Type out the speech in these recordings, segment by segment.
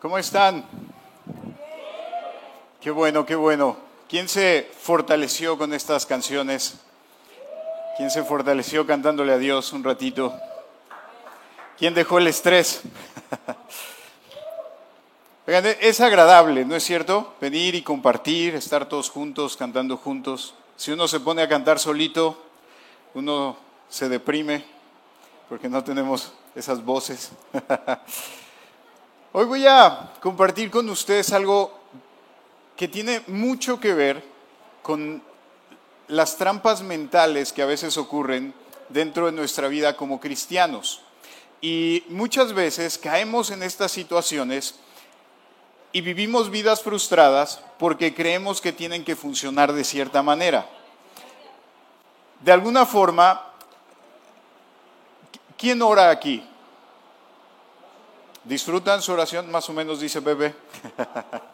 ¿Cómo están? Qué bueno, qué bueno. ¿Quién se fortaleció con estas canciones? ¿Quién se fortaleció cantándole a Dios un ratito? ¿Quién dejó el estrés? es agradable, ¿no es cierto? Venir y compartir, estar todos juntos, cantando juntos. Si uno se pone a cantar solito, uno se deprime porque no tenemos esas voces. Hoy voy a compartir con ustedes algo que tiene mucho que ver con las trampas mentales que a veces ocurren dentro de nuestra vida como cristianos. Y muchas veces caemos en estas situaciones y vivimos vidas frustradas porque creemos que tienen que funcionar de cierta manera. De alguna forma, ¿quién ora aquí? ¿Disfrutan su oración? Más o menos dice Pepe.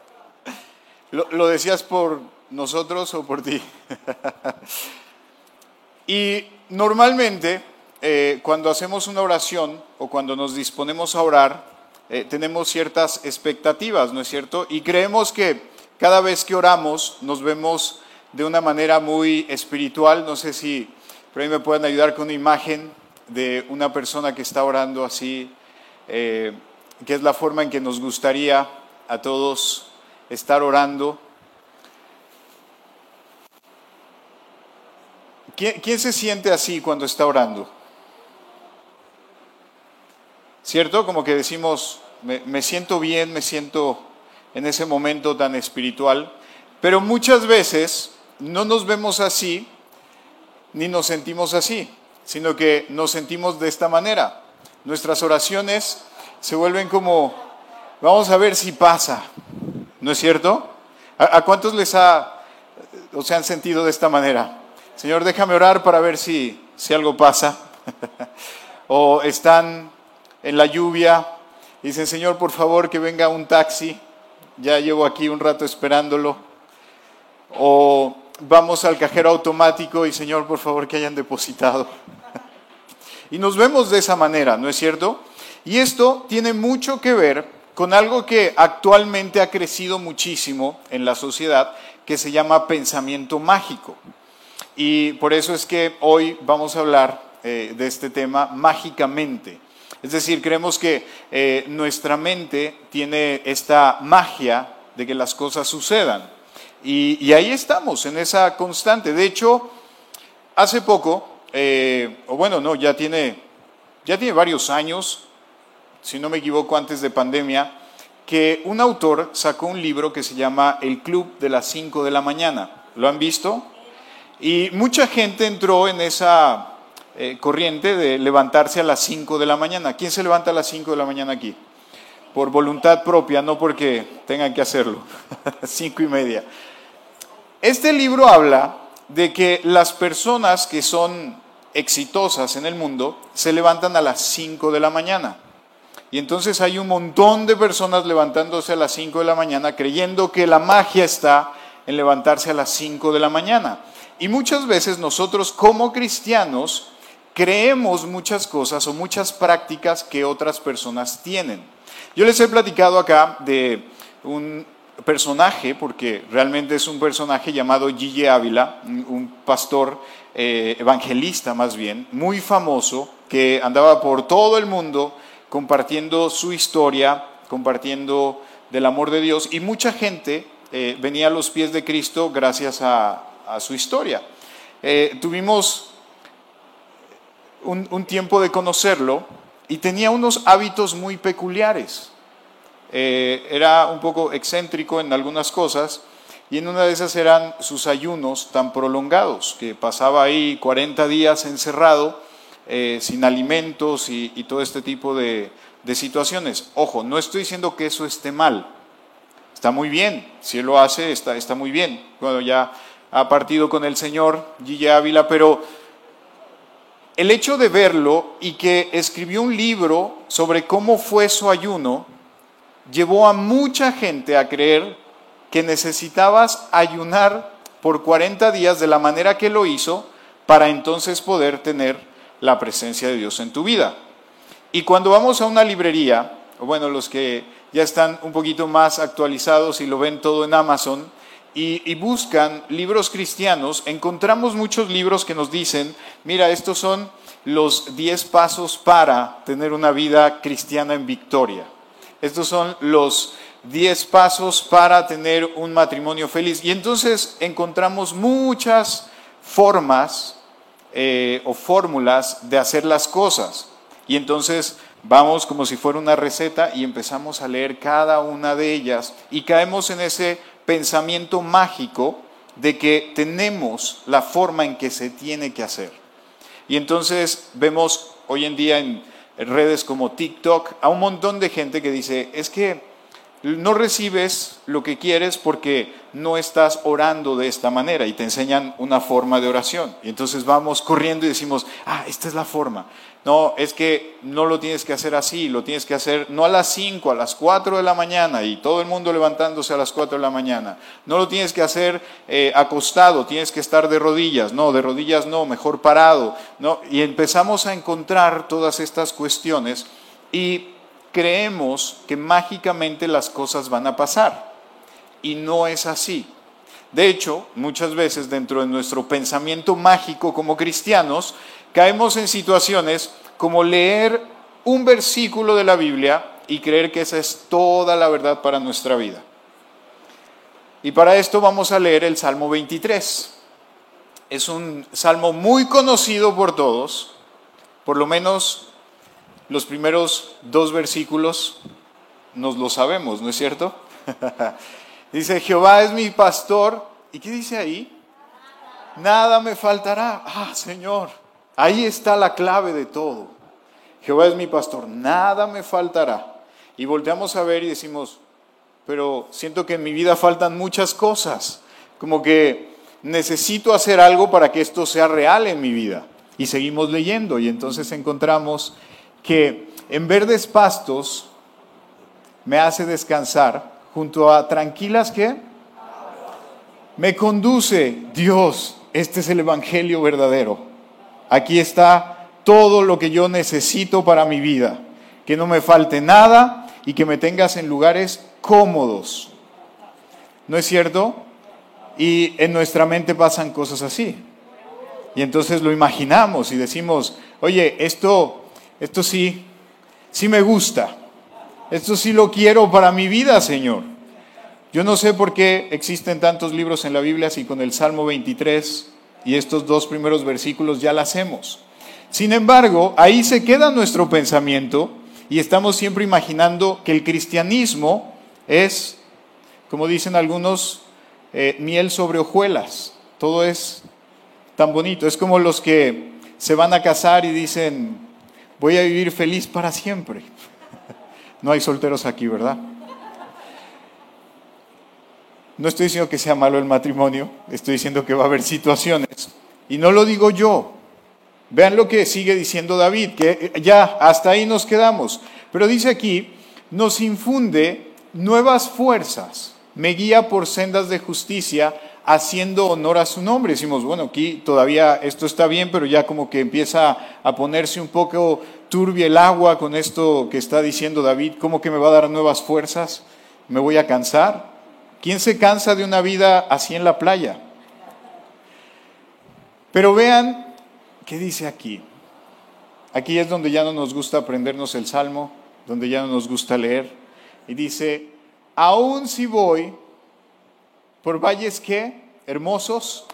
¿Lo, decías por nosotros o por ti? y normalmente, eh, cuando hacemos una oración o cuando nos disponemos a orar, eh, tenemos ciertas expectativas, ¿no es cierto? Y creemos que cada vez que oramos nos vemos de una manera muy espiritual. No sé si por ahí me pueden ayudar con una imagen de una persona que está orando así. Eh, que es la forma en que nos gustaría a todos estar orando. ¿Quién, se siente así cuando está orando? ¿Cierto? Como que decimos, me, siento bien, me siento en ese momento tan espiritual, pero muchas veces no nos vemos así ni nos sentimos así, sino que nos sentimos de esta manera. Nuestras oraciones se vuelven como, vamos a ver si pasa, ¿no es cierto? ¿A, cuántos les ha, o se han sentido de esta manera? Señor, déjame orar para ver si, si algo pasa. o están en la lluvia y dicen, Señor, por favor, que venga un taxi. Ya llevo aquí un rato esperándolo. O vamos al cajero automático y, Señor, por favor, que hayan depositado. y nos vemos de esa manera, ¿no es cierto? Y esto tiene mucho que ver con algo que actualmente ha crecido muchísimo en la sociedad, que se llama pensamiento mágico. Y por eso es que hoy vamos a hablar eh, de este tema mágicamente. Es decir, creemos que eh, nuestra mente tiene esta magia de que las cosas sucedan. Y, ahí estamos, en esa constante. De hecho, hace poco, eh, o bueno, no, ya tiene, ya tiene varios años, si no me equivoco, antes de pandemia, que un autor sacó un libro que se llama El Club de las 5 de la mañana. ¿Lo han visto? Y mucha gente entró en esa eh, corriente de levantarse a las 5 de la mañana. ¿Quién se levanta a las 5 de la mañana aquí? Por voluntad propia, no porque tengan que hacerlo. Cinco y media. Este libro habla de que las personas que son exitosas en el mundo se levantan a las 5 de la mañana. Y entonces hay un montón de personas levantándose a las 5 de la mañana creyendo que la magia está en levantarse a las 5 de la mañana. Y muchas veces nosotros como cristianos creemos muchas cosas o muchas prácticas que otras personas tienen. Yo les he platicado acá de un personaje, porque realmente es un personaje llamado Gigi Ávila, un pastor eh, evangelista más bien, muy famoso, que andaba por todo el mundo compartiendo su historia, compartiendo del amor de Dios y mucha gente eh, venía a los pies de Cristo gracias a, su historia. Eh, tuvimos un, tiempo de conocerlo y tenía unos hábitos muy peculiares. Eh, era un poco excéntrico en algunas cosas y en una de esas eran sus ayunos tan prolongados, que pasaba ahí 40 días encerrado eh, sin alimentos y, todo este tipo de, situaciones. Ojo, no estoy diciendo que eso esté mal. Está muy bien. Si él lo hace, está, muy bien. Bueno, ya ha partido con el Señor, Gigi Ávila, pero el hecho de verlo y que escribió un libro sobre cómo fue su ayuno, llevó a mucha gente a creer que necesitabas ayunar por 40 días de la manera que lo hizo para entonces poder tener la presencia de Dios en tu vida. Y cuando vamos a una librería, bueno, los que ya están un poquito más actualizados y lo ven todo en Amazon y, buscan libros cristianos, encontramos muchos libros que nos dicen, mira, estos son los 10 pasos para tener una vida cristiana en victoria. Estos son los 10 pasos para tener un matrimonio feliz. Y entonces encontramos muchas formas eh, o fórmulas de hacer las cosas. Y entonces vamos como si fuera una receta y empezamos a leer cada una de ellas y caemos en ese pensamiento mágico de que tenemos la forma en que se tiene que hacer. Y entonces vemos hoy en día en redes como TikTok a un montón de gente que dice, es que no recibes lo que quieres porque no estás orando de esta manera y te enseñan una forma de oración. Y entonces vamos corriendo y decimos, ah, esta es la forma. No, es que no lo tienes que hacer así, lo tienes que hacer no a las 5, a las 4 de la mañana y todo el mundo levantándose a las 4 de la mañana. No lo tienes que hacer eh, acostado, tienes que estar de rodillas. No, de rodillas no, mejor parado. No, y empezamos a encontrar todas estas cuestiones y creemos que mágicamente las cosas van a pasar. Y no es así. De hecho, muchas veces dentro de nuestro pensamiento mágico como cristianos, caemos en situaciones como leer un versículo de la Biblia y creer que esa es toda la verdad para nuestra vida. Y para esto vamos a leer el Salmo 23. Es un salmo muy conocido por todos, por lo menos los primeros dos versículos nos lo sabemos, ¿no es cierto? dice, Jehová es mi pastor. ¿Y qué dice ahí? Nada me faltará. Ah, Señor, ahí está la clave de todo. Jehová es mi pastor, nada me faltará. Y volteamos a ver y decimos, pero siento que en mi vida faltan muchas cosas, como que necesito hacer algo para que esto sea real en mi vida. Y seguimos leyendo y entonces encontramos que en verdes pastos me hace descansar junto a tranquilas que me conduce Dios. Este es el Evangelio verdadero. Aquí está todo lo que yo necesito para mi vida. Que no me falte nada y que me tengas en lugares cómodos. ¿No es cierto? Y en nuestra mente pasan cosas así. Y entonces lo imaginamos y decimos, oye, esto esto sí, sí me gusta. Esto sí lo quiero para mi vida, Señor. Yo no sé por qué existen tantos libros en la Biblia si con el Salmo 23 y estos dos primeros versículos ya lo hacemos. Sin embargo, ahí se queda nuestro pensamiento y estamos siempre imaginando que el cristianismo es, como dicen algunos, eh, miel sobre hojuelas. Todo es tan bonito. Es como los que se van a casar y dicen, voy a vivir feliz para siempre. No hay solteros aquí, ¿verdad? No estoy diciendo que sea malo el matrimonio, estoy diciendo que va a haber situaciones. Y no lo digo yo. Vean lo que sigue diciendo David, que ya hasta ahí nos quedamos. Pero dice aquí, nos infunde nuevas fuerzas, me guía por sendas de justicia haciendo honor a su nombre. Decimos, bueno, aquí todavía esto está bien, pero ya como que empieza a ponerse un poco turbia el agua con esto que está diciendo David, ¿cómo que me va a dar nuevas fuerzas? ¿Me voy a cansar? ¿Quién se cansa de una vida así en la playa? Pero vean qué dice aquí. Aquí es donde ya no nos gusta aprendernos el salmo, donde ya no nos gusta leer. Y dice, aún si voy por valles que hermosos,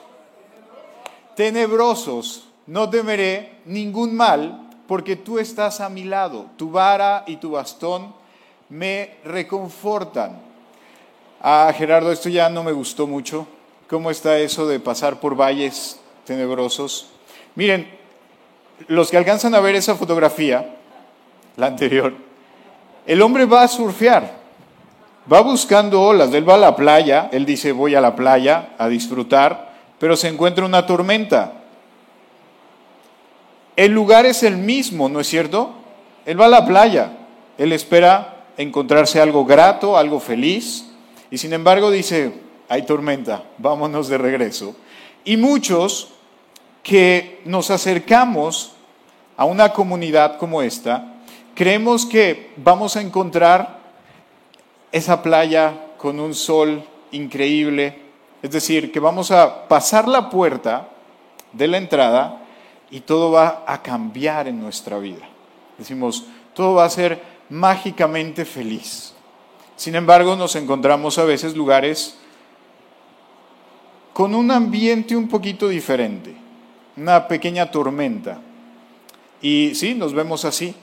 tenebrosos, no temeré ningún mal, porque tú estás a mi lado, tu vara y tu bastón me reconfortan. Ah, Gerardo, esto ya no me gustó mucho. ¿Cómo está eso de pasar por valles tenebrosos? Miren, los que alcanzan a ver esa fotografía, la anterior, el hombre va a surfear va buscando olas, él va a la playa, él dice voy a la playa a disfrutar, pero se encuentra una tormenta. El lugar es el mismo, ¿no es cierto? Él va a la playa, él espera encontrarse algo grato, algo feliz, y sin embargo dice, hay tormenta, vámonos de regreso. Y muchos que nos acercamos a una comunidad como esta, creemos que vamos a encontrar esa playa con un sol increíble. Es decir, que vamos a pasar la puerta de la entrada y todo va a cambiar en nuestra vida. Decimos, todo va a ser mágicamente feliz. Sin embargo, nos encontramos a veces lugares con un ambiente un poquito diferente, una pequeña tormenta. Y sí, nos vemos así.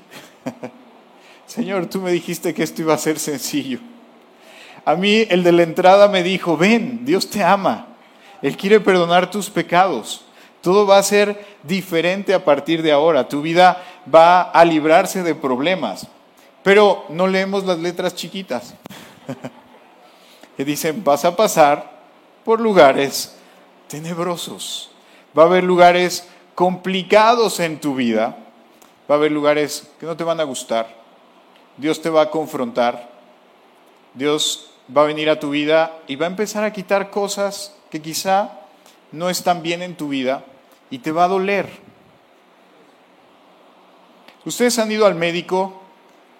Señor, tú me dijiste que esto iba a ser sencillo. A mí el de la entrada me dijo, ven, Dios te ama, Él quiere perdonar tus pecados. Todo va a ser diferente a partir de ahora. Tu vida va a librarse de problemas. Pero no leemos las letras chiquitas. que dicen, vas a pasar por lugares tenebrosos. Va a haber lugares complicados en tu vida. Va a haber lugares que no te van a gustar. Dios te va a confrontar. Dios va a venir a tu vida y va a empezar a quitar cosas que quizá no están bien en tu vida y te va a doler. Ustedes han ido al médico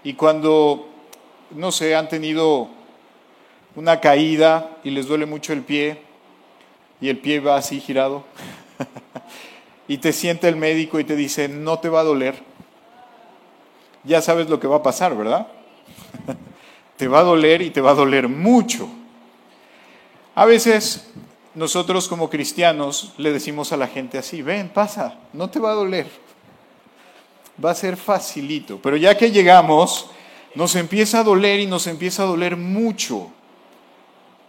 y cuando, no sé, han tenido una caída y les duele mucho el pie y el pie va así girado y te siente el médico y te dice, no te va a doler. Ya sabes lo que va a pasar, ¿verdad? te va a doler y te va a doler mucho. A veces nosotros como cristianos le decimos a la gente así, ven, pasa, no te va a doler, va a ser facilito. Pero ya que llegamos, nos empieza a doler y nos empieza a doler mucho.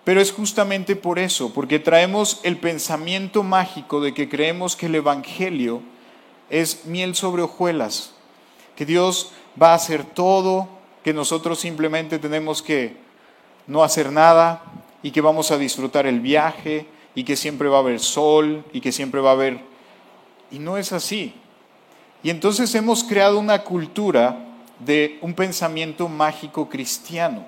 Pero es justamente por eso, porque traemos el pensamiento mágico de que creemos que el Evangelio es miel sobre hojuelas, que Dios va a hacer todo, que nosotros simplemente tenemos que no hacer nada y que vamos a disfrutar el viaje y que siempre va a haber sol y que siempre va a haber... Y no es así. Y entonces hemos creado una cultura de un pensamiento mágico cristiano,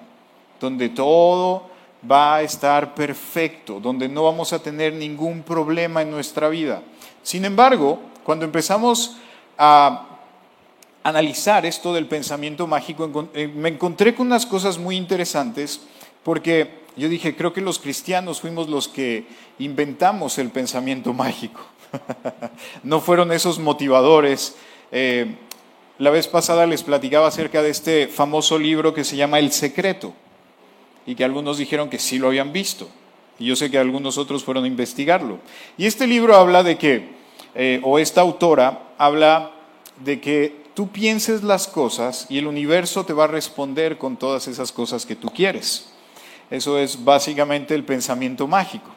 donde todo va a estar perfecto, donde no vamos a tener ningún problema en nuestra vida. Sin embargo, cuando empezamos a analizar esto del pensamiento mágico, eh, me encontré con unas cosas muy interesantes, porque yo dije, creo que los cristianos fuimos los que inventamos el pensamiento mágico. no fueron esos motivadores. Eh, la vez pasada les platicaba acerca de este famoso libro que se llama El Secreto y que algunos dijeron que sí lo habían visto. Y yo sé que algunos otros fueron a investigarlo. Y este libro habla de que, eh, o esta autora habla de que tú pienses las cosas y el universo te va a responder con todas esas cosas que tú quieres. Eso es básicamente el pensamiento mágico.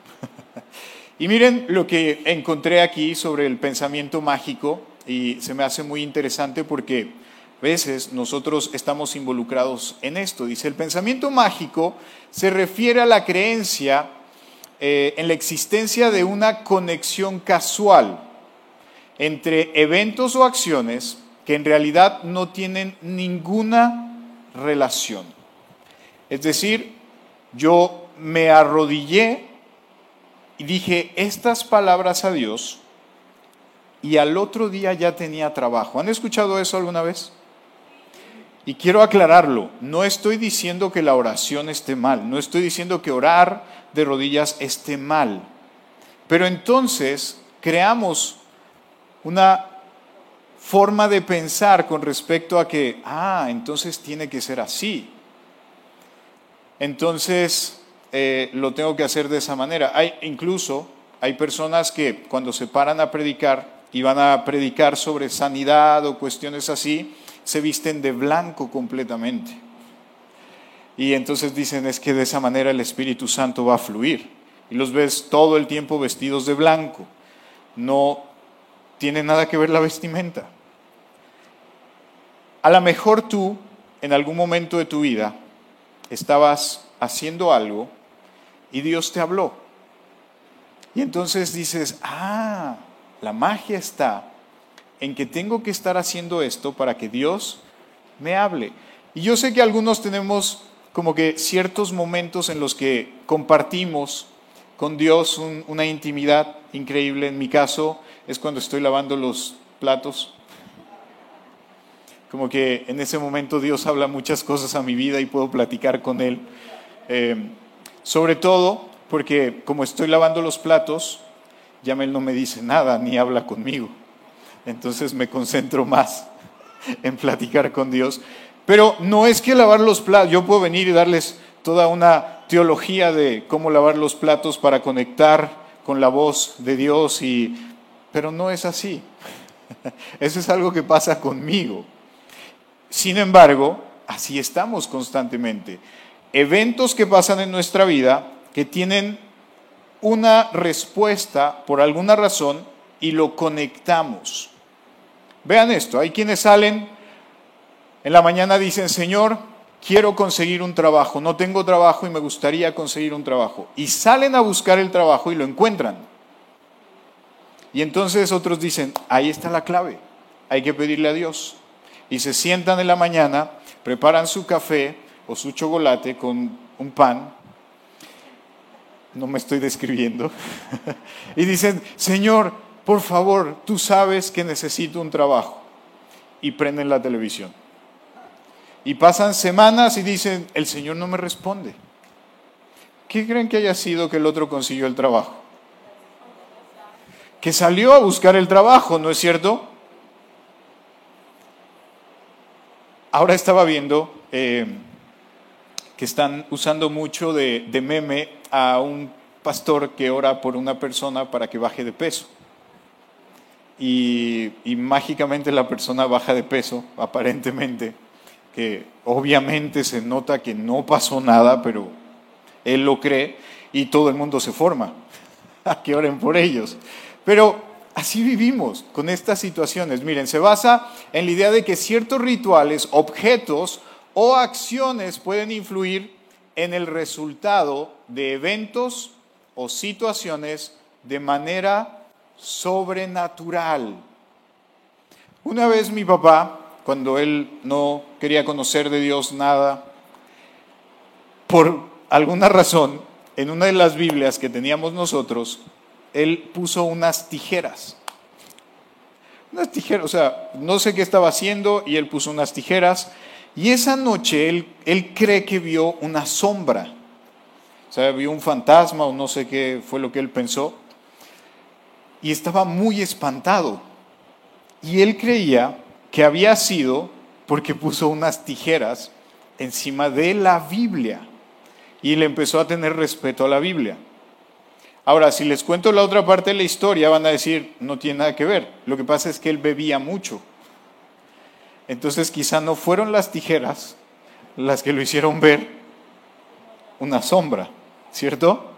y miren lo que encontré aquí sobre el pensamiento mágico y se me hace muy interesante porque a veces nosotros estamos involucrados en esto. Dice, el pensamiento mágico se refiere a la creencia eh, en la existencia de una conexión casual entre eventos o acciones que en realidad no tienen ninguna relación. Es decir, yo me arrodillé y dije estas palabras a Dios y al otro día ya tenía trabajo. ¿Han escuchado eso alguna vez? Y quiero aclararlo, no estoy diciendo que la oración esté mal, no estoy diciendo que orar de rodillas esté mal, pero entonces creamos una forma de pensar con respecto a que, ah, entonces tiene que ser así entonces eh, lo tengo que hacer de esa manera. Hay, incluso hay personas que cuando se paran a predicar y van a predicar sobre sanidad o cuestiones así, se visten de blanco completamente. Y entonces dicen es que de esa manera el Espíritu Santo va a fluir. Y los ves todo el tiempo vestidos de blanco. No tiene nada que ver la vestimenta. A lo mejor tú, en algún momento de tu vida, estabas haciendo algo y Dios te habló. Y entonces dices, ah, la magia está en que tengo que estar haciendo esto para que Dios me hable. Y yo sé que algunos tenemos como que ciertos momentos en los que compartimos con Dios una intimidad increíble. En mi caso es cuando estoy lavando los platos. como que en ese momento Dios habla muchas cosas a mi vida y puedo platicar con Él. Eh, sobre todo porque como estoy lavando los platos, ya Él no me dice nada ni habla conmigo. Entonces me concentro más en platicar con Dios. Pero no es que lavar los platos, yo puedo venir y darles toda una teología de cómo lavar los platos para conectar con la voz de Dios, y, pero no es así. Eso es algo que pasa conmigo. Sin embargo, así estamos constantemente. Eventos que pasan en nuestra vida que tienen una respuesta por alguna razón y lo conectamos. Vean esto, hay quienes salen en la mañana dicen, Señor, quiero conseguir un trabajo, no tengo trabajo y me gustaría conseguir un trabajo. Y salen a buscar el trabajo y lo encuentran. Y entonces otros dicen, ahí está la clave, hay que pedirle a Dios y se sientan en la mañana, preparan su café o su chocolate con un pan, no me estoy describiendo, y dicen, Señor, por favor, tú sabes que necesito un trabajo. Y prenden la televisión. Y pasan semanas y dicen, el Señor no me responde. ¿Qué creen que haya sido que el otro consiguió el trabajo? Que salió a buscar el trabajo, ¿no es cierto? Ahora estaba viendo eh, que están usando mucho de, meme a un pastor que ora por una persona para que baje de peso. Y, y, mágicamente la persona baja de peso, aparentemente, que obviamente se nota que no pasó nada, pero él lo cree y todo el mundo se forma a que oren por ellos. Pero así vivimos con estas situaciones. Miren, se basa en la idea de que ciertos rituales, objetos o acciones pueden influir en el resultado de eventos o situaciones de manera sobrenatural. Una vez mi papá, cuando él no quería conocer de Dios nada, por alguna razón, en una de las Biblias que teníamos nosotros, él puso unas tijeras. Unas tijeras, o sea, no sé qué estaba haciendo y él puso unas tijeras. Y esa noche él, él cree que vio una sombra. O sea, vio un fantasma o no sé qué fue lo que él pensó. Y estaba muy espantado. Y él creía que había sido porque puso unas tijeras encima de la Biblia. Y le empezó a tener respeto a la Biblia. Ahora, si les cuento la otra parte de la historia, van a decir, no tiene nada que ver. Lo que pasa es que él bebía mucho. Entonces quizá no fueron las tijeras las que lo hicieron ver una sombra, ¿cierto?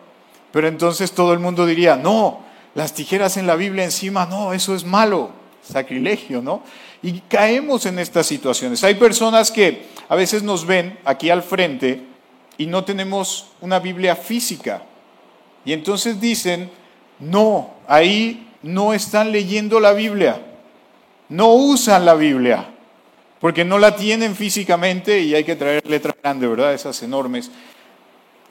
Pero entonces todo el mundo diría, no, las tijeras en la Biblia encima, no, eso es malo, sacrilegio, ¿no? Y caemos en estas situaciones. Hay personas que a veces nos ven aquí al frente y no tenemos una Biblia física y entonces dicen, no, ahí no están leyendo la Biblia, no usan la Biblia, porque no la tienen físicamente y hay que traer letra grande, ¿verdad? Esas enormes.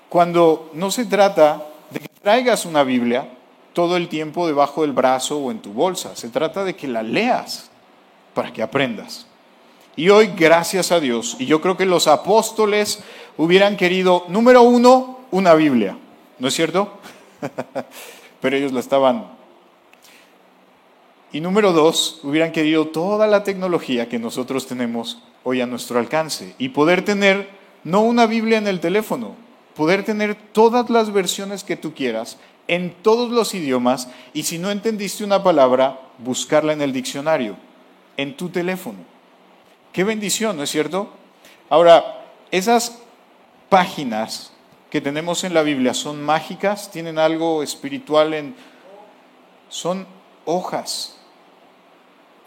Cuando no se trata de que traigas una Biblia todo el tiempo debajo del brazo o en tu bolsa, se trata de que la leas para que aprendas. Y hoy, gracias a Dios, y yo creo que los apóstoles hubieran querido, número uno, una Biblia. ¿No es cierto? Pero ellos la estaban. Y número dos, hubieran querido toda la tecnología que nosotros tenemos hoy a nuestro alcance y poder tener no una Biblia en el teléfono, poder tener todas las versiones que tú quieras en todos los idiomas y si no entendiste una palabra, buscarla en el diccionario, en tu teléfono. Qué bendición, ¿no es cierto? Ahora, esas páginas que tenemos en la Biblia son mágicas, tienen algo espiritual en... son hojas.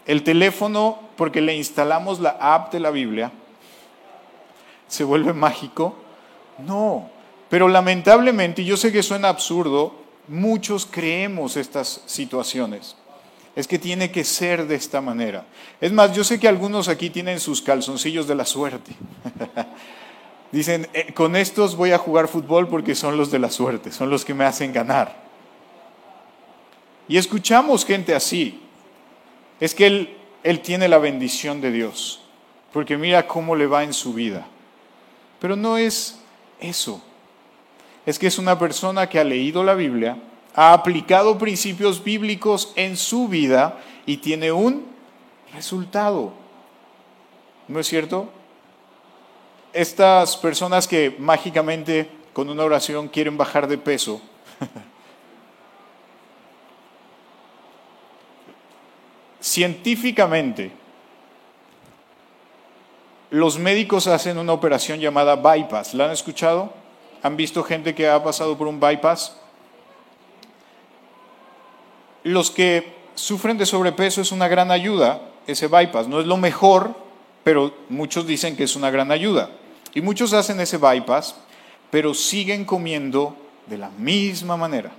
El teléfono, porque le instalamos la app de la Biblia, se vuelve mágico. No, pero lamentablemente, y yo sé que suena absurdo, muchos creemos estas situaciones. Es que tiene que ser de esta manera. Es más, yo sé que algunos aquí tienen sus calzoncillos de la suerte. Dicen, eh, con estos voy a jugar fútbol porque son los de la suerte, son los que me hacen ganar. Y escuchamos gente así. Es que él, él tiene la bendición de Dios. porque mira cómo le va en su vida. Pero no es eso. Es que es una persona que ha leído la Biblia, ha aplicado principios bíblicos en su vida y tiene un resultado. ¿No es cierto? Estas personas que mágicamente con una oración quieren bajar de peso, científicamente, los médicos hacen una operación llamada bypass. ¿La han escuchado? ¿Han visto gente que ha pasado por un bypass? Los que sufren de sobrepeso es una gran ayuda, ese bypass. No es lo mejor, pero muchos dicen que es una gran ayuda. Y muchos hacen ese bypass, pero siguen comiendo de la misma manera.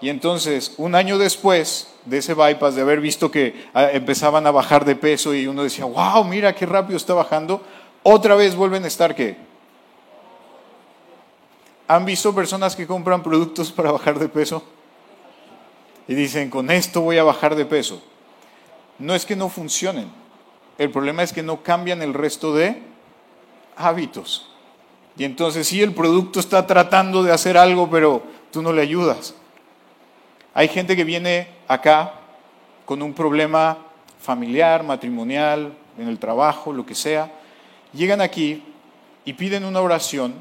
Y entonces, un año después de ese bypass, de haber visto que ah, empezaban a bajar de peso y uno decía, wow, mira qué rápido está bajando, otra vez vuelven a estar qué? ¿Han visto personas que compran productos para bajar de peso? Y dicen, con esto voy a bajar de peso. No es que no funcionen, el problema es que no cambian el resto de hábitos. Y entonces sí, el producto está tratando de hacer algo, pero tú no le ayudas. Hay gente que viene acá con un problema familiar, matrimonial, en el trabajo, lo que sea. Llegan aquí y piden una oración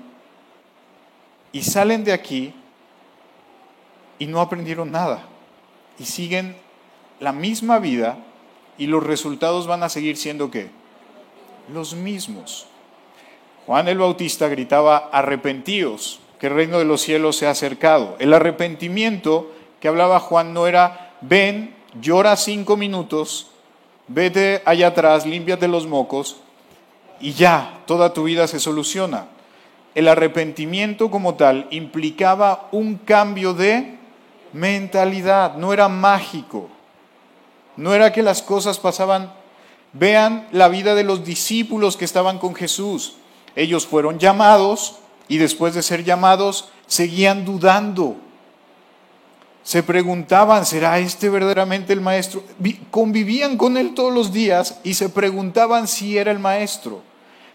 y salen de aquí y no aprendieron nada. Y siguen la misma vida y los resultados van a seguir siendo qué? Los mismos. Juan el Bautista gritaba, arrepentíos, que el reino de los cielos se ha acercado. El arrepentimiento que hablaba Juan no era, ven, llora cinco minutos, vete allá atrás, límpiate los mocos y ya, toda tu vida se soluciona. El arrepentimiento como tal implicaba un cambio de mentalidad, no era mágico, no era que las cosas pasaban. Vean la vida de los discípulos que estaban con Jesús. Ellos fueron llamados y después de ser llamados seguían dudando se preguntaban, ¿será este verdaderamente el maestro? Convivían con él todos los días y se preguntaban si era el maestro.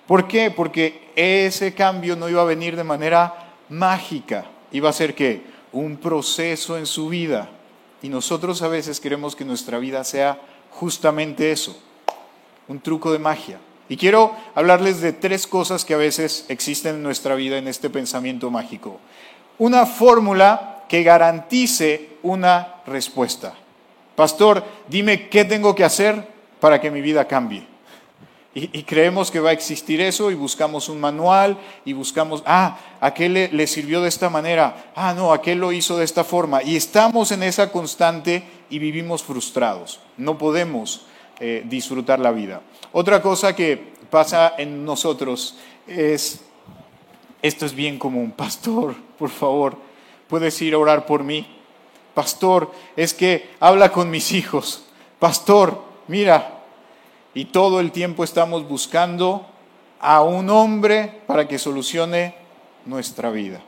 ¿Por qué? Porque ese cambio no iba a venir de manera mágica, iba a ser que un proceso en su vida. Y nosotros a veces queremos que nuestra vida sea justamente eso, un truco de magia. Y quiero hablarles de tres cosas que a veces existen en nuestra vida en este pensamiento mágico. Una fórmula que garantice una respuesta. Pastor, dime qué tengo que hacer para que mi vida cambie. Y, creemos que va a existir eso y buscamos un manual y buscamos, ah, aquel le, le, sirvió de esta manera, ah, no, aquel lo hizo de esta forma. Y estamos en esa constante y vivimos frustrados. No podemos eh, disfrutar la vida. Otra cosa que pasa en nosotros es, esto es bien común, pastor, por favor, puedes ir a orar por mí. Pastor, es que habla con mis hijos. Pastor, mira. Y todo el tiempo estamos buscando a un hombre para que solucione nuestra vida.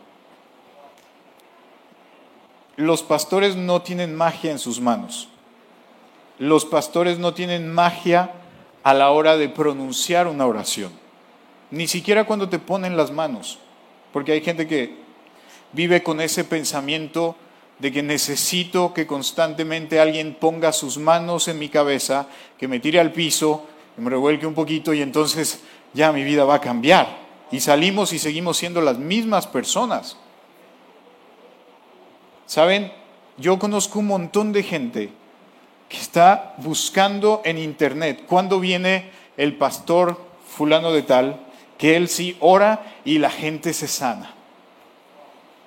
Los pastores no tienen magia en sus manos. Los pastores no tienen magia a la hora de pronunciar una oración. Ni siquiera cuando te ponen las manos. Porque hay gente que vive con ese pensamiento de que necesito que constantemente alguien ponga sus manos en mi cabeza, que me tire al piso, que me revuelque un poquito y entonces ya mi vida va a cambiar. Y salimos y seguimos siendo las mismas personas. ¿Saben? Yo conozco un montón de gente que está buscando en internet cuándo viene el pastor fulano de tal, que él sí ora y la gente se sana.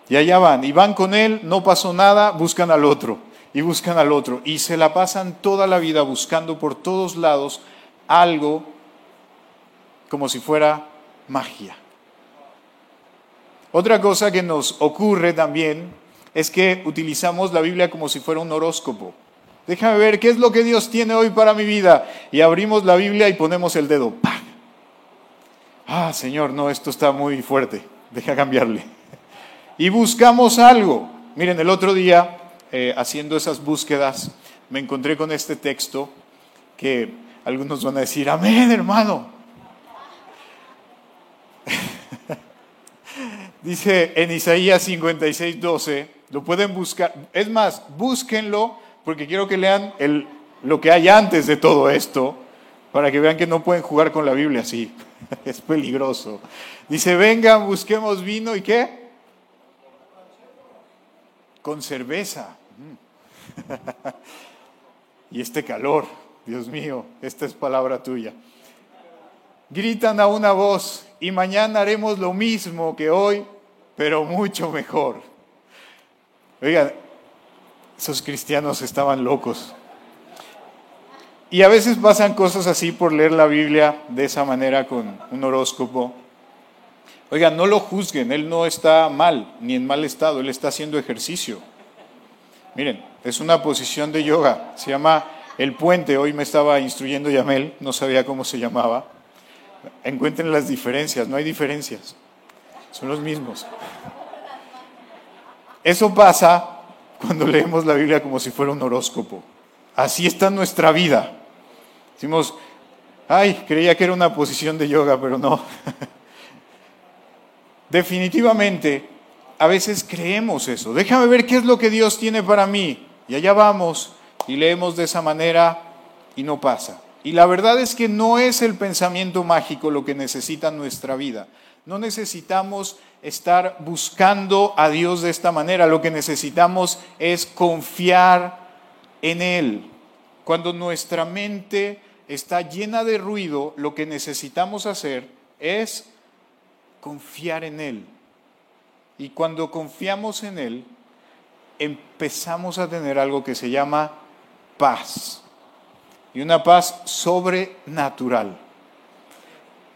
Y allá van, y van con él, no pasó nada, buscan al otro, y buscan al otro, y se la pasan toda la vida buscando por todos lados algo como si fuera magia. Otra cosa que nos ocurre también es que utilizamos la Biblia como si fuera un horóscopo. Déjame ver qué es lo que Dios tiene hoy para mi vida. Y abrimos la Biblia y ponemos el dedo. Ah, Señor, no, esto está muy fuerte. Deja cambiarle y buscamos algo. Miren, el otro día, eh, haciendo esas búsquedas, me encontré con este texto que algunos van a decir, amén, hermano. Dice en Isaías 56, 12, lo pueden buscar. Es más, búsquenlo porque quiero que lean el, lo que hay antes de todo esto para que vean que no pueden jugar con la Biblia así. es peligroso. Dice, vengan, busquemos vino y qué? Con cerveza. y este calor, Dios mío, esta es palabra tuya. Gritan a una voz y mañana haremos lo mismo que hoy, pero mucho mejor. Oigan, esos cristianos estaban locos. Y a veces pasan cosas así por leer la Biblia de esa manera con un horóscopo. Oigan, no lo juzguen, él no está mal, ni en mal estado, él está haciendo ejercicio. Miren, es una posición de yoga, se llama el puente, hoy me estaba instruyendo Yamel, no sabía cómo se llamaba. Encuentren las diferencias, no hay diferencias, son los mismos. Eso pasa cuando leemos la Biblia como si fuera un horóscopo. Así está nuestra vida. Decimos, ay, creía que era una posición de yoga, pero no. Definitivamente, a veces creemos eso. Déjame ver qué es lo que Dios tiene para mí. Y allá vamos y leemos de esa manera y no pasa. Y la verdad es que no es el pensamiento mágico lo que necesita nuestra vida. No necesitamos estar buscando a Dios de esta manera. Lo que necesitamos es confiar en Él. Cuando nuestra mente está llena de ruido, lo que necesitamos hacer es confiar en Él. Y cuando confiamos en Él, empezamos a tener algo que se llama paz. Y una paz sobrenatural,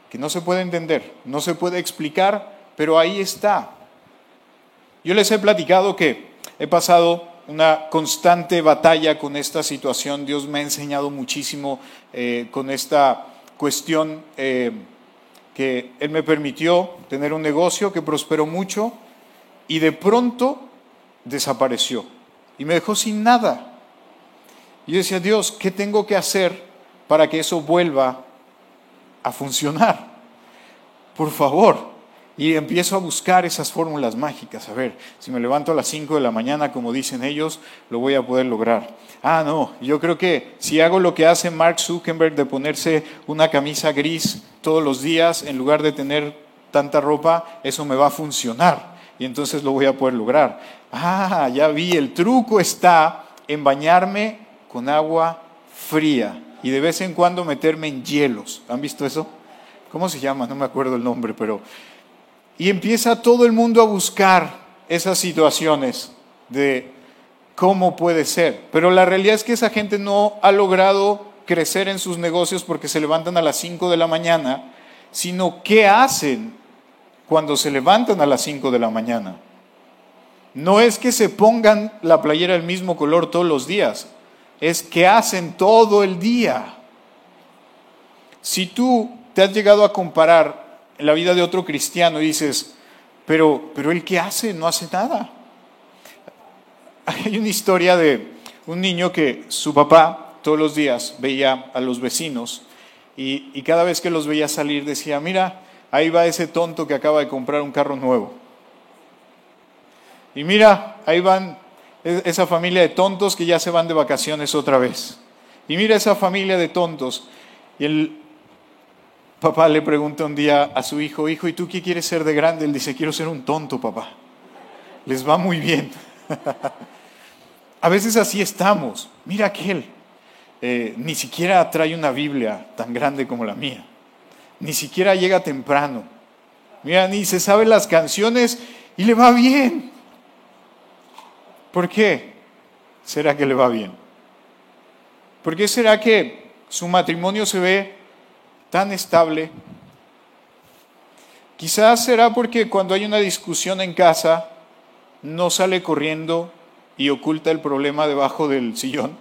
que no se puede entender, no se puede explicar, pero ahí está. Yo les he platicado que he pasado una constante batalla con esta situación. Dios me ha enseñado muchísimo eh, con esta cuestión eh, que Él me permitió tener un negocio que prosperó mucho y de pronto desapareció y me dejó sin nada. Y yo decía, Dios, ¿qué tengo que hacer para que eso vuelva a funcionar? Por favor, y empiezo a buscar esas fórmulas mágicas. A ver, si me levanto a las 5 de la mañana, como dicen ellos, lo voy a poder lograr. Ah, no, yo creo que si hago lo que hace Mark Zuckerberg de ponerse una camisa gris todos los días en lugar de tener tanta ropa, eso me va a funcionar. Y entonces lo voy a poder lograr. Ah, ya vi, el truco está en bañarme con agua fría y de vez en cuando meterme en hielos. ¿Han visto eso? ¿Cómo se llama? No me acuerdo el nombre, pero y empieza todo el mundo a buscar esas situaciones de cómo puede ser. Pero la realidad es que esa gente no ha logrado crecer en sus negocios porque se levantan a las 5 de la mañana, sino qué hacen cuando se levantan a las 5 de la mañana. No es que se pongan la playera del mismo color todos los días, es que hacen todo el día. Si tú te has llegado a comparar la vida de otro cristiano dices, pero, pero él qué hace? No hace nada. Hay una historia de un niño que su papá todos los días veía a los vecinos y, y cada vez que los veía salir decía, mira, ahí va ese tonto que acaba de comprar un carro nuevo. Y mira, ahí van esa familia de tontos que ya se van de vacaciones otra vez. Y mira esa familia de tontos. Y el, Papá le pregunta un día a su hijo, hijo, ¿y tú qué quieres ser de grande? Él dice, quiero ser un tonto, papá. Les va muy bien. a veces así estamos. Mira aquel, eh, ni siquiera trae una Biblia tan grande como la mía. Ni siquiera llega temprano. Mira, ni se sabe las canciones y le va bien. ¿Por qué será que le va bien? ¿Por qué será que su matrimonio se ve tan estable? Quizás será porque cuando hay una discusión en casa no sale corriendo y oculta el problema debajo del sillón.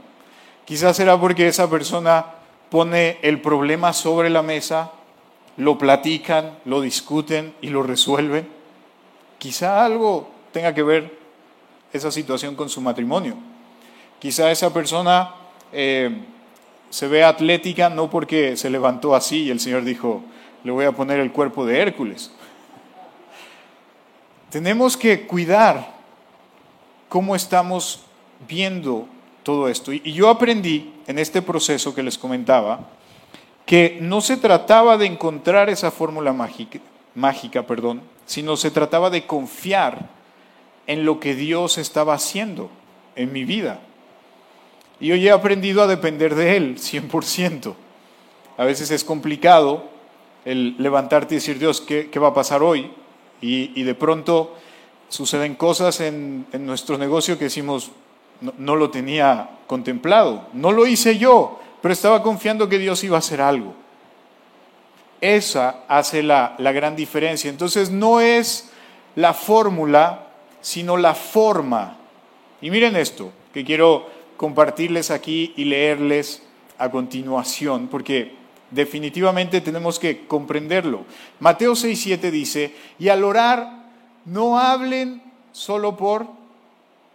Quizás será porque esa persona pone el problema sobre la mesa, lo platican, lo discuten y lo resuelven. Quizá algo tenga que ver esa situación con su matrimonio. Quizá esa persona eh, se ve atlética no porque se levantó así y el Señor dijo, le voy a poner el cuerpo de Hércules. tenemos que cuidar cómo estamos viendo todo esto. Y yo aprendí en este proceso que les comentaba que no se trataba de encontrar esa fórmula mágica, mágica, perdón, sino se trataba de confiar en lo que Dios estaba haciendo en mi vida. Y hoy he aprendido a depender de Él 100%. A veces es complicado el levantarte y decir, Dios, ¿qué, va a pasar hoy? Y, de pronto suceden cosas en, nuestro negocio que decimos, no, lo tenía contemplado, no lo hice yo, pero estaba confiando que Dios iba a hacer algo. Esa hace la, la gran diferencia. Entonces no es la fórmula, sino la forma. Y miren esto, que quiero compartirles aquí y leerles a continuación, porque definitivamente tenemos que comprenderlo. Mateo 6:7 dice, y al orar, no hablen solo por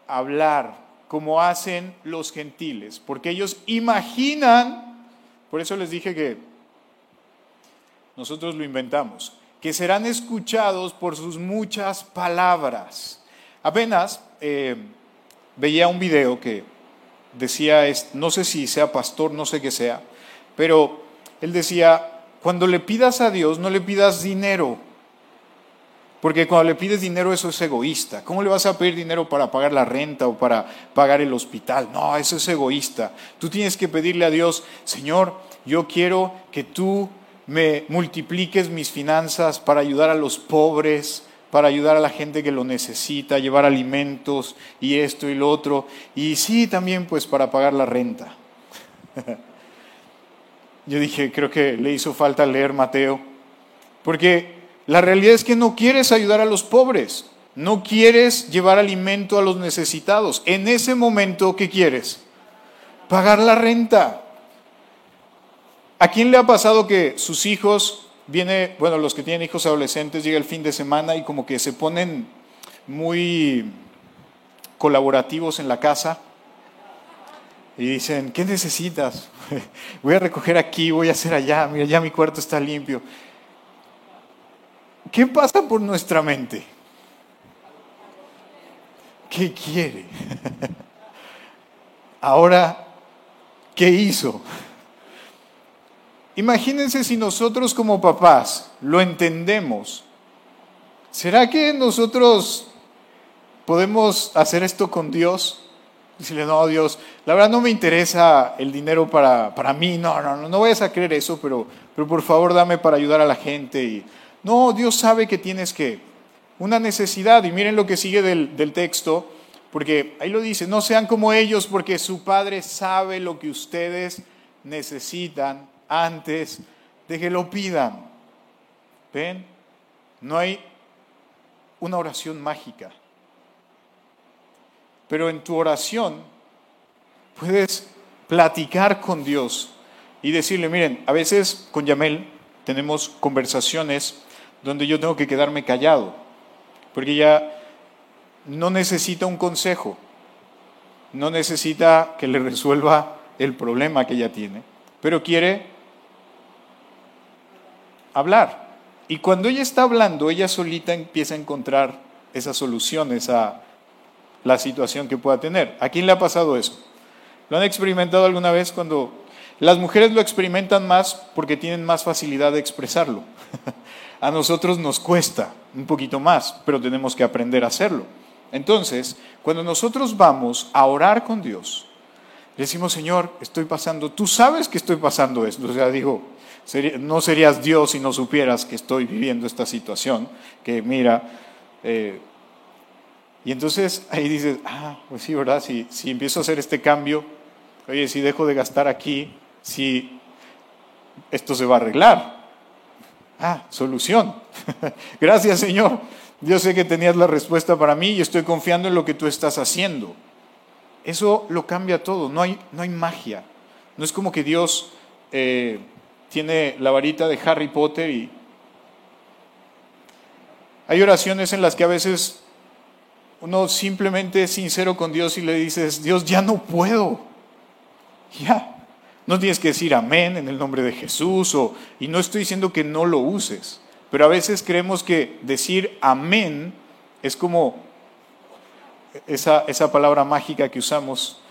hablar, como hacen los gentiles, porque ellos imaginan, por eso les dije que nosotros lo inventamos, que serán escuchados por sus muchas palabras. Apenas eh, veía un video que decía, no sé si sea pastor, no sé qué sea, pero él decía, cuando le pidas a Dios, no le pidas dinero, porque cuando le pides dinero eso es egoísta. ¿Cómo le vas a pedir dinero para pagar la renta o para pagar el hospital? No, eso es egoísta. Tú tienes que pedirle a Dios, Señor, yo quiero que tú me multipliques mis finanzas para ayudar a los pobres, para ayudar a la gente que lo necesita, llevar alimentos y esto y lo otro. Y sí, también pues para pagar la renta. Yo dije, creo que le hizo falta leer Mateo, porque la realidad es que no quieres ayudar a los pobres, no quieres llevar alimento a los necesitados. En ese momento, ¿qué quieres? Pagar la renta. ¿A quién le ha pasado que sus hijos, viene, bueno, los que tienen hijos adolescentes, llega el fin de semana y como que se ponen muy colaborativos en la casa? y dicen, ¿qué necesitas? voy a recoger aquí, voy a hacer allá, mira, ya mi cuarto está limpio. ¿Qué pasa por nuestra mente? ¿Qué quiere? Ahora, ¿qué hizo? Imagínense si nosotros como papás lo entendemos. ¿Será que nosotros podemos hacer esto con Dios? Decirle, no, Dios, la verdad no me interesa el dinero para, para mí, no, no, no, no vayas a creer eso, pero, pero por favor dame para ayudar a la gente. Y, no, Dios sabe que tienes que, una necesidad, y miren lo que sigue del, del texto, porque ahí lo dice, no sean como ellos, porque su Padre sabe lo que ustedes necesitan antes de que lo pidan. ¿Ven? No hay una oración mágica. Pero en tu oración puedes platicar con Dios y decirle, miren, a veces con Yamel tenemos conversaciones donde yo tengo que quedarme callado, porque ella no necesita un consejo, no necesita que le resuelva el problema que ella tiene, pero quiere hablar. Y cuando ella está hablando, ella solita empieza a encontrar esas soluciones a la situación que pueda tener. ¿A quién le ha pasado eso? ¿Lo han experimentado alguna vez cuando las mujeres lo experimentan más porque tienen más facilidad de expresarlo? a nosotros nos cuesta un poquito más, pero tenemos que aprender a hacerlo. Entonces, cuando nosotros vamos a orar con Dios, decimos, Señor, estoy pasando, tú sabes que estoy pasando esto. O sea, digo, no serías Dios si no supieras que estoy viviendo esta situación, que mira, eh, y entonces ahí dices, ah, pues sí, ¿verdad? Si, si empiezo a hacer este cambio, oye, si dejo de gastar aquí, si esto se va a arreglar. Ah, solución. Gracias, Señor. Yo sé que tenías la respuesta para mí y estoy confiando en lo que tú estás haciendo. Eso lo cambia todo, no hay, no hay magia. No es como que Dios eh, tiene la varita de Harry Potter y hay oraciones en las que a veces uno simplemente es sincero con Dios y le dices, Dios, ya no puedo. Ya. No tienes que decir amén en el nombre de Jesús o, y no estoy diciendo que no lo uses, pero a veces creemos que decir amén es como esa, esa palabra mágica que usamos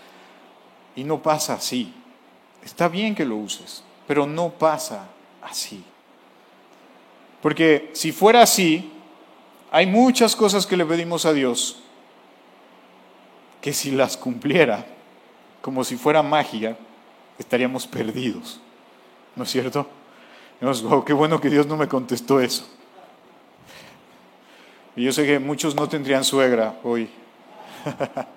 y no pasa así. Está bien que lo uses, pero no pasa así. Porque si fuera así, hay muchas cosas que le pedimos a Dios que si las cumpliera, como si fuera magia, estaríamos perdidos. ¿No es cierto? qué bueno que Dios no me contestó eso. Y yo sé que muchos no tendrían suegra hoy.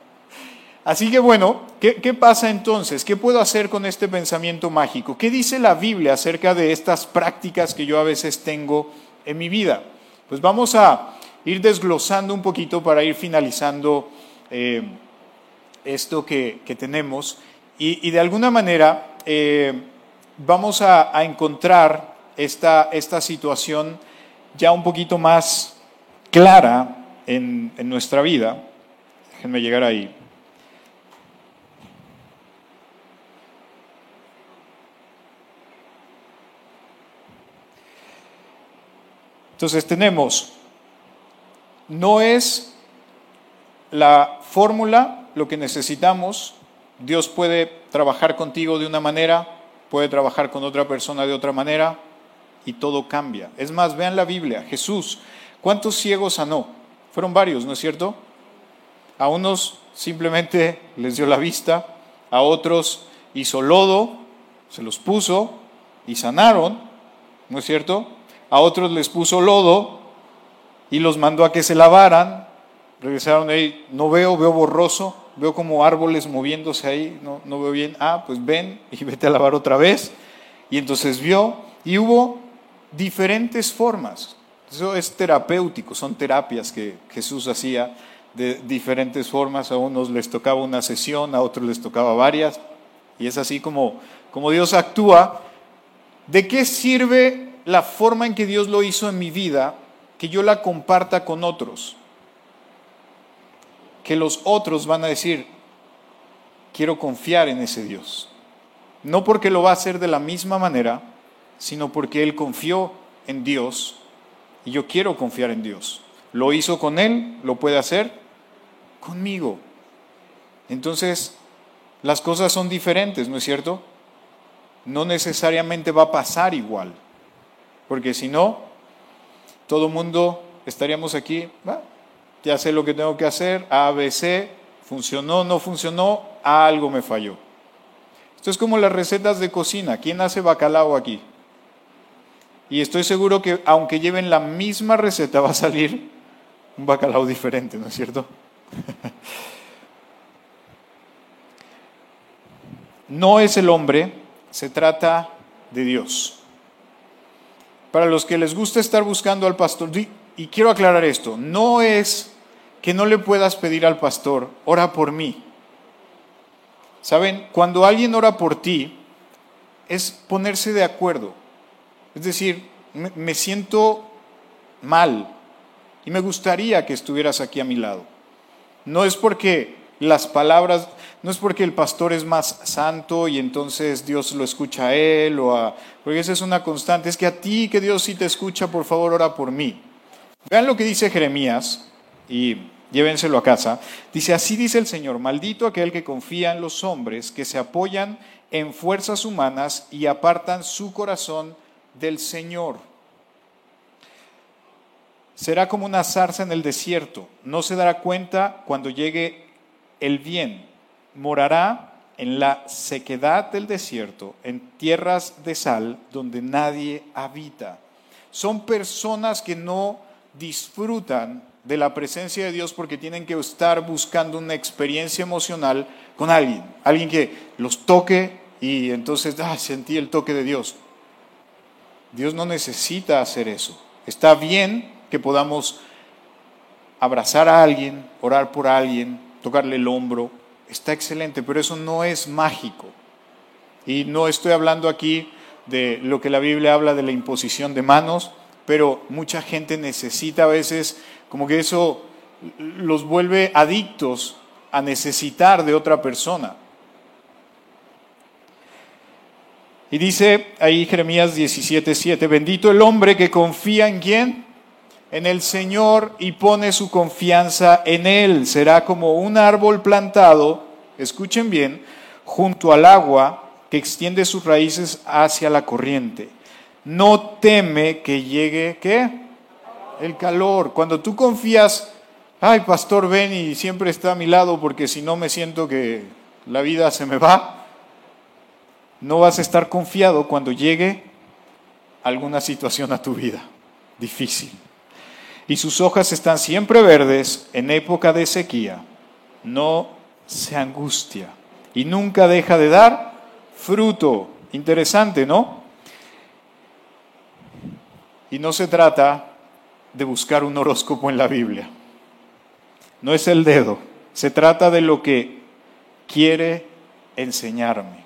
Así que bueno, ¿qué, ¿qué, pasa entonces? ¿Qué puedo hacer con este pensamiento mágico? ¿Qué dice la Biblia acerca de estas prácticas que yo a veces tengo en mi vida? Pues vamos a ir desglosando un poquito para ir finalizando eh, esto que, tenemos y, de alguna manera eh, vamos a, encontrar esta, situación ya un poquito más clara en nuestra vida. Déjenme llegar ahí. Entonces tenemos no es la fórmula lo que necesitamos. Dios puede trabajar contigo de una manera, puede trabajar con otra persona de otra manera y todo cambia. Es más, vean la Biblia. Jesús, ¿cuántos ciegos sanó? Fueron varios, ¿no es cierto? A unos simplemente les dio la vista, a otros hizo lodo, se los puso y sanaron, ¿no es cierto? A otros les puso lodo y los mandó a que se lavaran. Regresaron ahí, no veo, veo borroso, veo como árboles moviéndose ahí, no, no veo bien. Ah, pues ven y vete a lavar otra vez. Y entonces vio y hubo diferentes formas. Eso es terapéutico, son terapias que Jesús hacía de diferentes formas. A unos les tocaba una sesión, a otros les tocaba varias. Y es así como, como Dios actúa. ¿De qué sirve la forma en que Dios lo hizo en mi vida que yo la comparta con otros. Que los otros van a decir, quiero confiar en ese Dios. No porque lo va a hacer de la misma manera, sino porque Él confió en Dios y yo quiero confiar en Dios. Lo hizo con Él, lo puede hacer conmigo. Entonces, las cosas son diferentes, ¿no es cierto? No necesariamente va a pasar igual, porque si no, todo mundo estaríamos aquí, ya sé lo que tengo que hacer, ABC, funcionó, no funcionó, algo me falló. Esto es como las recetas de cocina. ¿Quién hace bacalao aquí? Y estoy seguro que aunque lleven la misma receta va a salir un bacalao diferente, ¿no es cierto? no es el hombre, se trata de Dios para los que les gusta estar buscando al pastor, y quiero aclarar esto, no es que no le puedas pedir al pastor, ora por mí. Saben, cuando alguien ora por ti, es ponerse de acuerdo. Es decir, me siento mal y me gustaría que estuvieras aquí a mi lado. No es porque las palabras, no es porque el pastor es más santo y entonces Dios lo escucha a él, o a, porque esa es una constante, es que a ti que Dios sí te escucha, por favor ora por mí. Vean lo que dice Jeremías y llévenselo a casa. Dice, así dice el Señor, maldito aquel que confía en los hombres, que se apoyan en fuerzas humanas y apartan su corazón del Señor. Será como una zarza en el desierto, no se dará cuenta cuando llegue el bien morará en la sequedad del desierto, en tierras de sal donde nadie habita. Son personas que no disfrutan de la presencia de Dios porque tienen que estar buscando una experiencia emocional con alguien, alguien que los toque y entonces ah, sentí el toque de Dios. Dios no necesita hacer eso. Está bien que podamos abrazar a alguien, orar por alguien, tocarle el hombro, está excelente, pero eso no es mágico. Y no estoy hablando aquí de lo que la Biblia habla de la imposición de manos, pero mucha gente necesita a veces como que eso los vuelve adictos a necesitar de otra persona. Y dice ahí Jeremías 17:7, bendito el hombre que confía en quién? En el Señor y pone su confianza en Él. Será como un árbol plantado, escuchen bien, junto al agua que extiende sus raíces hacia la corriente. No teme que llegue, ¿qué? El calor. Cuando tú confías, ay, pastor, ven y siempre está a mi lado porque si no me siento que la vida se me va, no vas a estar confiado cuando llegue alguna situación a tu vida difícil y sus hojas están siempre verdes en época de sequía. No se angustia y nunca deja de dar fruto. Interesante, ¿no? Y no se trata de buscar un horóscopo en la Biblia. No es el dedo. Se trata de lo que quiere enseñarme.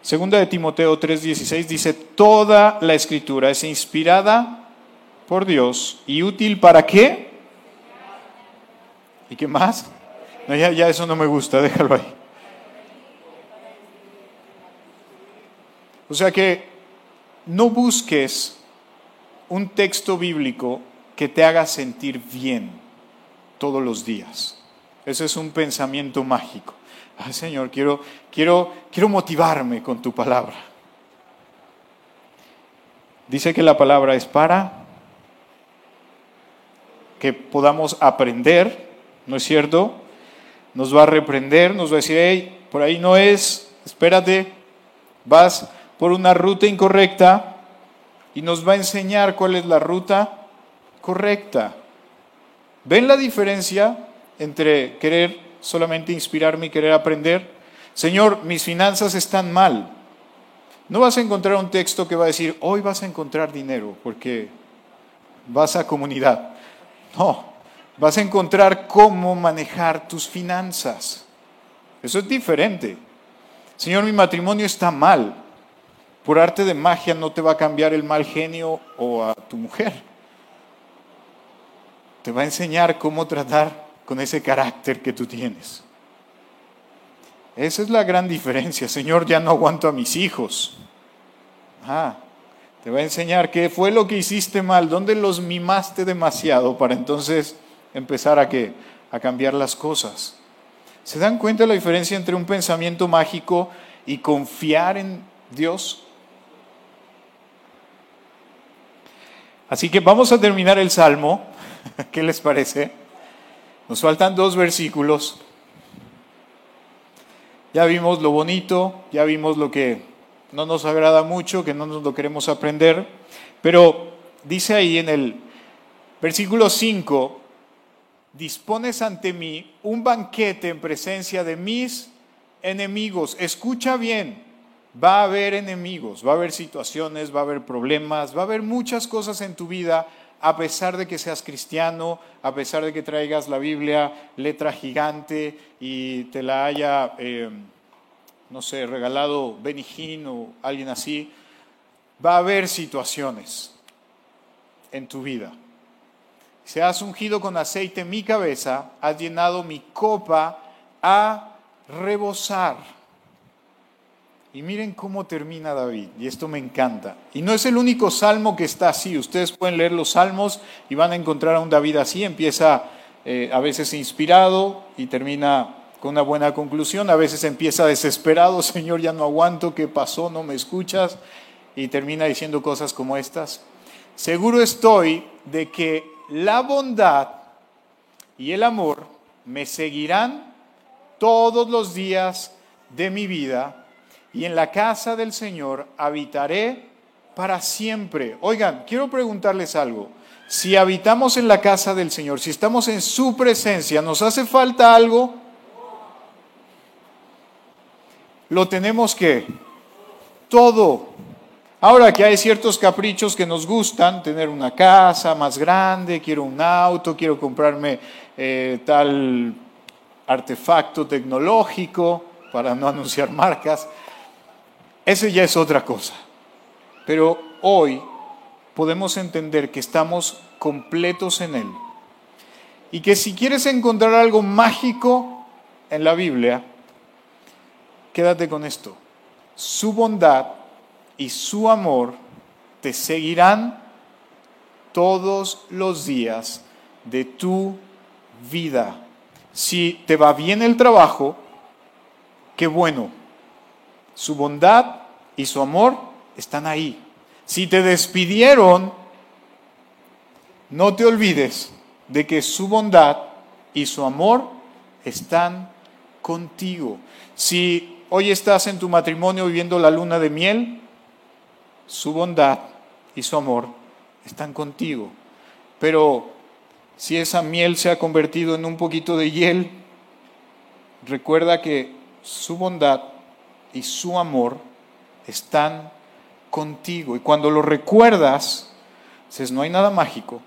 Segunda de Timoteo 3:16 dice, toda la escritura es inspirada por Dios y útil para qué? ¿Y qué más? No, ya, ya eso no me gusta, déjalo ahí. O sea que no busques un texto bíblico que te haga sentir bien todos los días. Ese es un pensamiento mágico. Ay, Señor, quiero, quiero, quiero motivarme con tu palabra. Dice que la palabra es para que podamos aprender, ¿no es cierto? Nos va a reprender, nos va a decir, hey, por ahí no es, espérate, vas por una ruta incorrecta y nos va a enseñar cuál es la ruta correcta. ¿Ven la diferencia entre querer solamente inspirarme y querer aprender? Señor, mis finanzas están mal. No vas a encontrar un texto que va a decir, hoy vas a encontrar dinero porque vas a comunidad. No, vas a encontrar cómo manejar tus finanzas. Eso es diferente. Señor, mi matrimonio está mal. Por arte de magia no te va a cambiar el mal genio o a tu mujer. Te va a enseñar cómo tratar con ese carácter que tú tienes. Esa es la gran diferencia. Señor, ya no aguanto a mis hijos. Ah, te va a enseñar qué fue lo que hiciste mal, dónde los mimaste demasiado para entonces empezar a, qué? a cambiar las cosas. ¿Se dan cuenta la diferencia entre un pensamiento mágico y confiar en Dios? Así que vamos a terminar el Salmo. ¿Qué les parece? Nos faltan dos versículos. Ya vimos lo bonito, ya vimos lo que no nos agrada mucho, que no nos lo queremos aprender, pero dice ahí en el versículo 5, dispones ante mí un banquete en presencia de mis enemigos. Escucha bien, va a haber enemigos, va a haber situaciones, va a haber problemas, va a haber muchas cosas en tu vida, a pesar de que seas cristiano, a pesar de que traigas la Biblia letra gigante y te la haya... Eh, no sé, regalado Benijín o alguien así, va a haber situaciones en tu vida. Se has ungido con aceite mi cabeza, has llenado mi copa a rebosar. Y miren cómo termina David, y esto me encanta. Y no es el único salmo que está así, ustedes pueden leer los salmos y van a encontrar a un David así, empieza eh, a veces inspirado y termina con una buena conclusión. A veces empieza desesperado, Señor, ya no aguanto, ¿qué pasó? No me escuchas. Y termina diciendo cosas como estas. Seguro estoy de que la bondad y el amor me seguirán todos los días de mi vida y en la casa del Señor habitaré para siempre. Oigan, quiero preguntarles algo. Si habitamos en la casa del Señor, si estamos en su presencia, ¿nos hace falta algo? Lo tenemos que todo. Ahora que hay ciertos caprichos que nos gustan, tener una casa más grande, quiero un auto, quiero comprarme eh, tal artefacto tecnológico, para no anunciar marcas, ese ya es otra cosa. Pero hoy podemos entender que estamos completos en Él. Y que si quieres encontrar algo mágico en la Biblia, quédate con esto. Su bondad y su amor te seguirán todos los días de tu vida. Si te va bien el trabajo, qué bueno. Su bondad y su amor están ahí. Si te despidieron, no te olvides de que su bondad y su amor están contigo. Si hoy estás en tu matrimonio viviendo la luna de miel, su bondad y su amor están contigo. Pero si esa miel se ha convertido en un poquito de hiel, recuerda que su bondad y su amor están contigo. Y cuando lo recuerdas, dices, no hay nada mágico,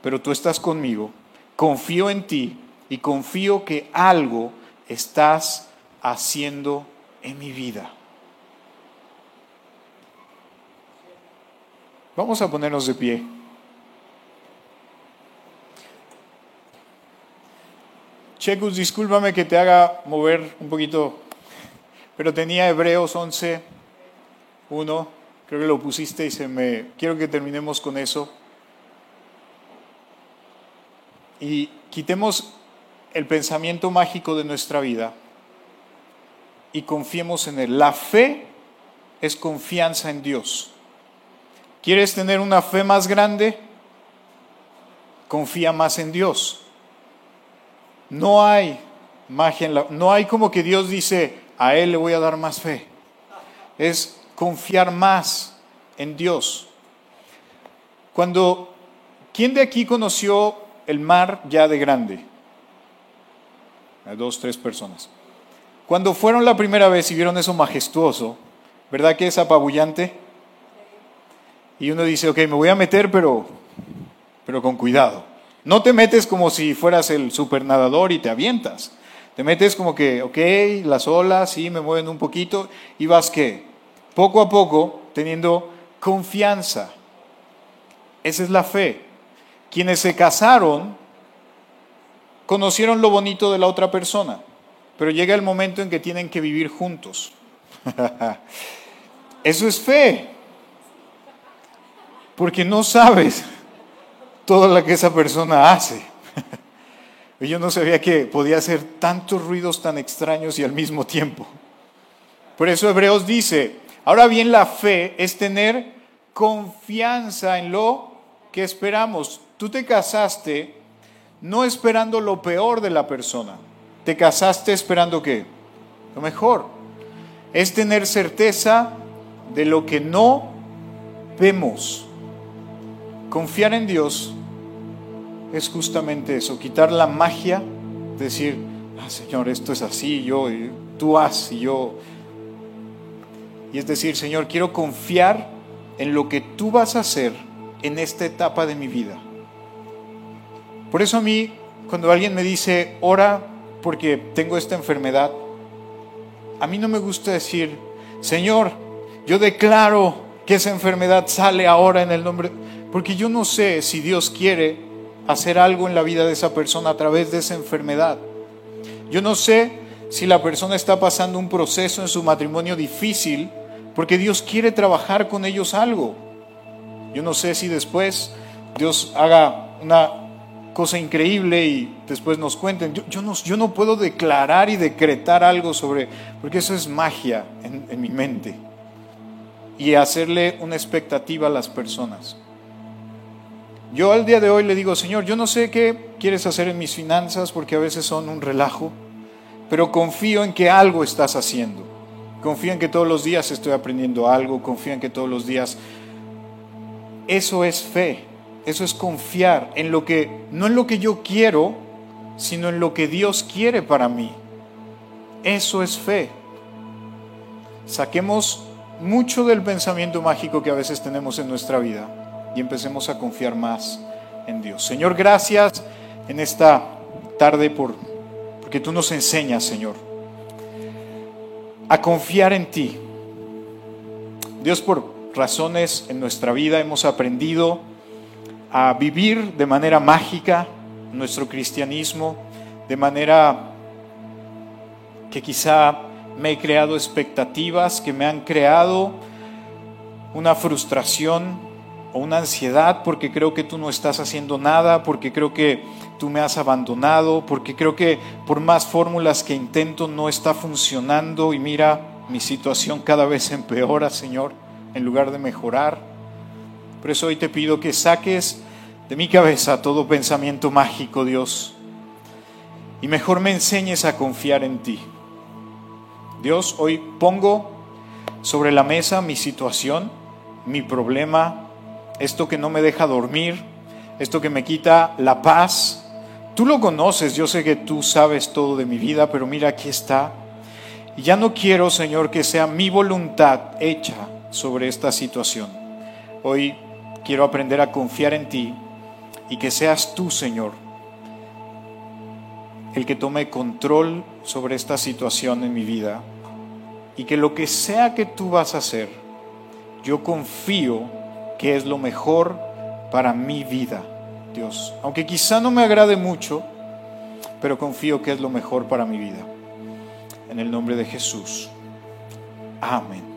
pero tú estás conmigo, confío en ti y confío que algo estás haciendo en mi vida. Vamos a ponernos de pie. Checus, discúlpame que te haga mover un poquito, pero tenía Hebreos 11, 1, creo que lo pusiste y se me... Quiero que terminemos con eso. Y quitemos el pensamiento mágico de nuestra vida y confiemos en Él. La fe es confianza en Dios. ¿Quieres tener una fe más grande? Confía más en Dios. No hay magia en la, no hay como que Dios dice, a él le voy a dar más fe. Es confiar más en Dios. Cuando ¿quién de aquí conoció el mar ya de grande? Dos, tres personas. Cuando fueron la primera vez y vieron eso majestuoso, ¿verdad que es apabullante? Y uno dice, ok, me voy a meter, pero, pero con cuidado. No te metes como si fueras el supernadador y te avientas. Te metes como que, ok, las olas sí me mueven un poquito y vas que, poco a poco, teniendo confianza. Esa es la fe. Quienes se casaron conocieron lo bonito de la otra persona, pero llega el momento en que tienen que vivir juntos. Eso es fe porque no sabes todo lo que esa persona hace. Yo no sabía que podía hacer tantos ruidos tan extraños y al mismo tiempo. Por eso Hebreos dice, ahora bien la fe es tener confianza en lo que esperamos. Tú te casaste no esperando lo peor de la persona, te casaste esperando qué? Lo mejor. Es tener certeza de lo que no vemos. Confiar en Dios es justamente eso, quitar la magia, decir, ah, Señor, esto es así, yo, tú haz y yo. Y es decir, Señor, quiero confiar en lo que tú vas a hacer en esta etapa de mi vida. Por eso a mí, cuando alguien me dice, ora porque tengo esta enfermedad, a mí no me gusta decir, Señor, yo declaro que esa enfermedad sale ahora en el nombre porque yo no sé si Dios quiere hacer algo en la vida de esa persona a través de esa enfermedad. Yo no sé si la persona está pasando un proceso en su matrimonio difícil porque Dios quiere trabajar con ellos algo. Yo no sé si después Dios haga una cosa increíble y después nos cuenten. Yo, no, yo no, puedo declarar y decretar algo sobre, porque eso es magia en, en mi mente. Y hacerle una expectativa a las personas. Yo al día de hoy le digo, Señor, yo no sé qué quieres hacer en mis finanzas porque a veces son un relajo, pero confío en que algo estás haciendo. Confío en que todos los días estoy aprendiendo algo, confío en que todos los días... Eso es fe, eso es confiar en lo que, no en lo que yo quiero, sino en lo que Dios quiere para mí. Eso es fe. Saquemos mucho del pensamiento mágico que a veces tenemos en nuestra vida y empecemos a confiar más en Dios. Señor, gracias en esta tarde por, porque tú nos enseñas, Señor, a confiar en ti. Dios, por razones en nuestra vida hemos aprendido a vivir de manera mágica nuestro cristianismo, de manera que quizá me he creado expectativas que me han creado una frustración o una ansiedad porque creo que tú no estás haciendo nada, porque creo que tú me has abandonado, porque creo que por más fórmulas que intento no está funcionando y mira, mi situación cada vez empeora, Señor, en lugar de mejorar. Por eso hoy te pido que saques de mi cabeza todo pensamiento mágico, Dios, y mejor me enseñes a confiar en ti. Dios, hoy pongo sobre la mesa mi situación, mi problema, esto que no me deja dormir, esto que me quita la paz. Tú lo conoces, yo sé que tú sabes todo de mi vida, pero mira, aquí está. Y ya no quiero, Señor, que sea mi voluntad hecha sobre esta situación. Hoy quiero aprender a confiar en ti y que seas tú, Señor, el que tome control sobre esta situación en mi vida y que lo que sea que tú vas a hacer, yo confío que es lo mejor para mi vida, Dios. Aunque quizá no me agrade mucho, pero confío que es lo mejor para mi vida. En el nombre de Jesús. Amén.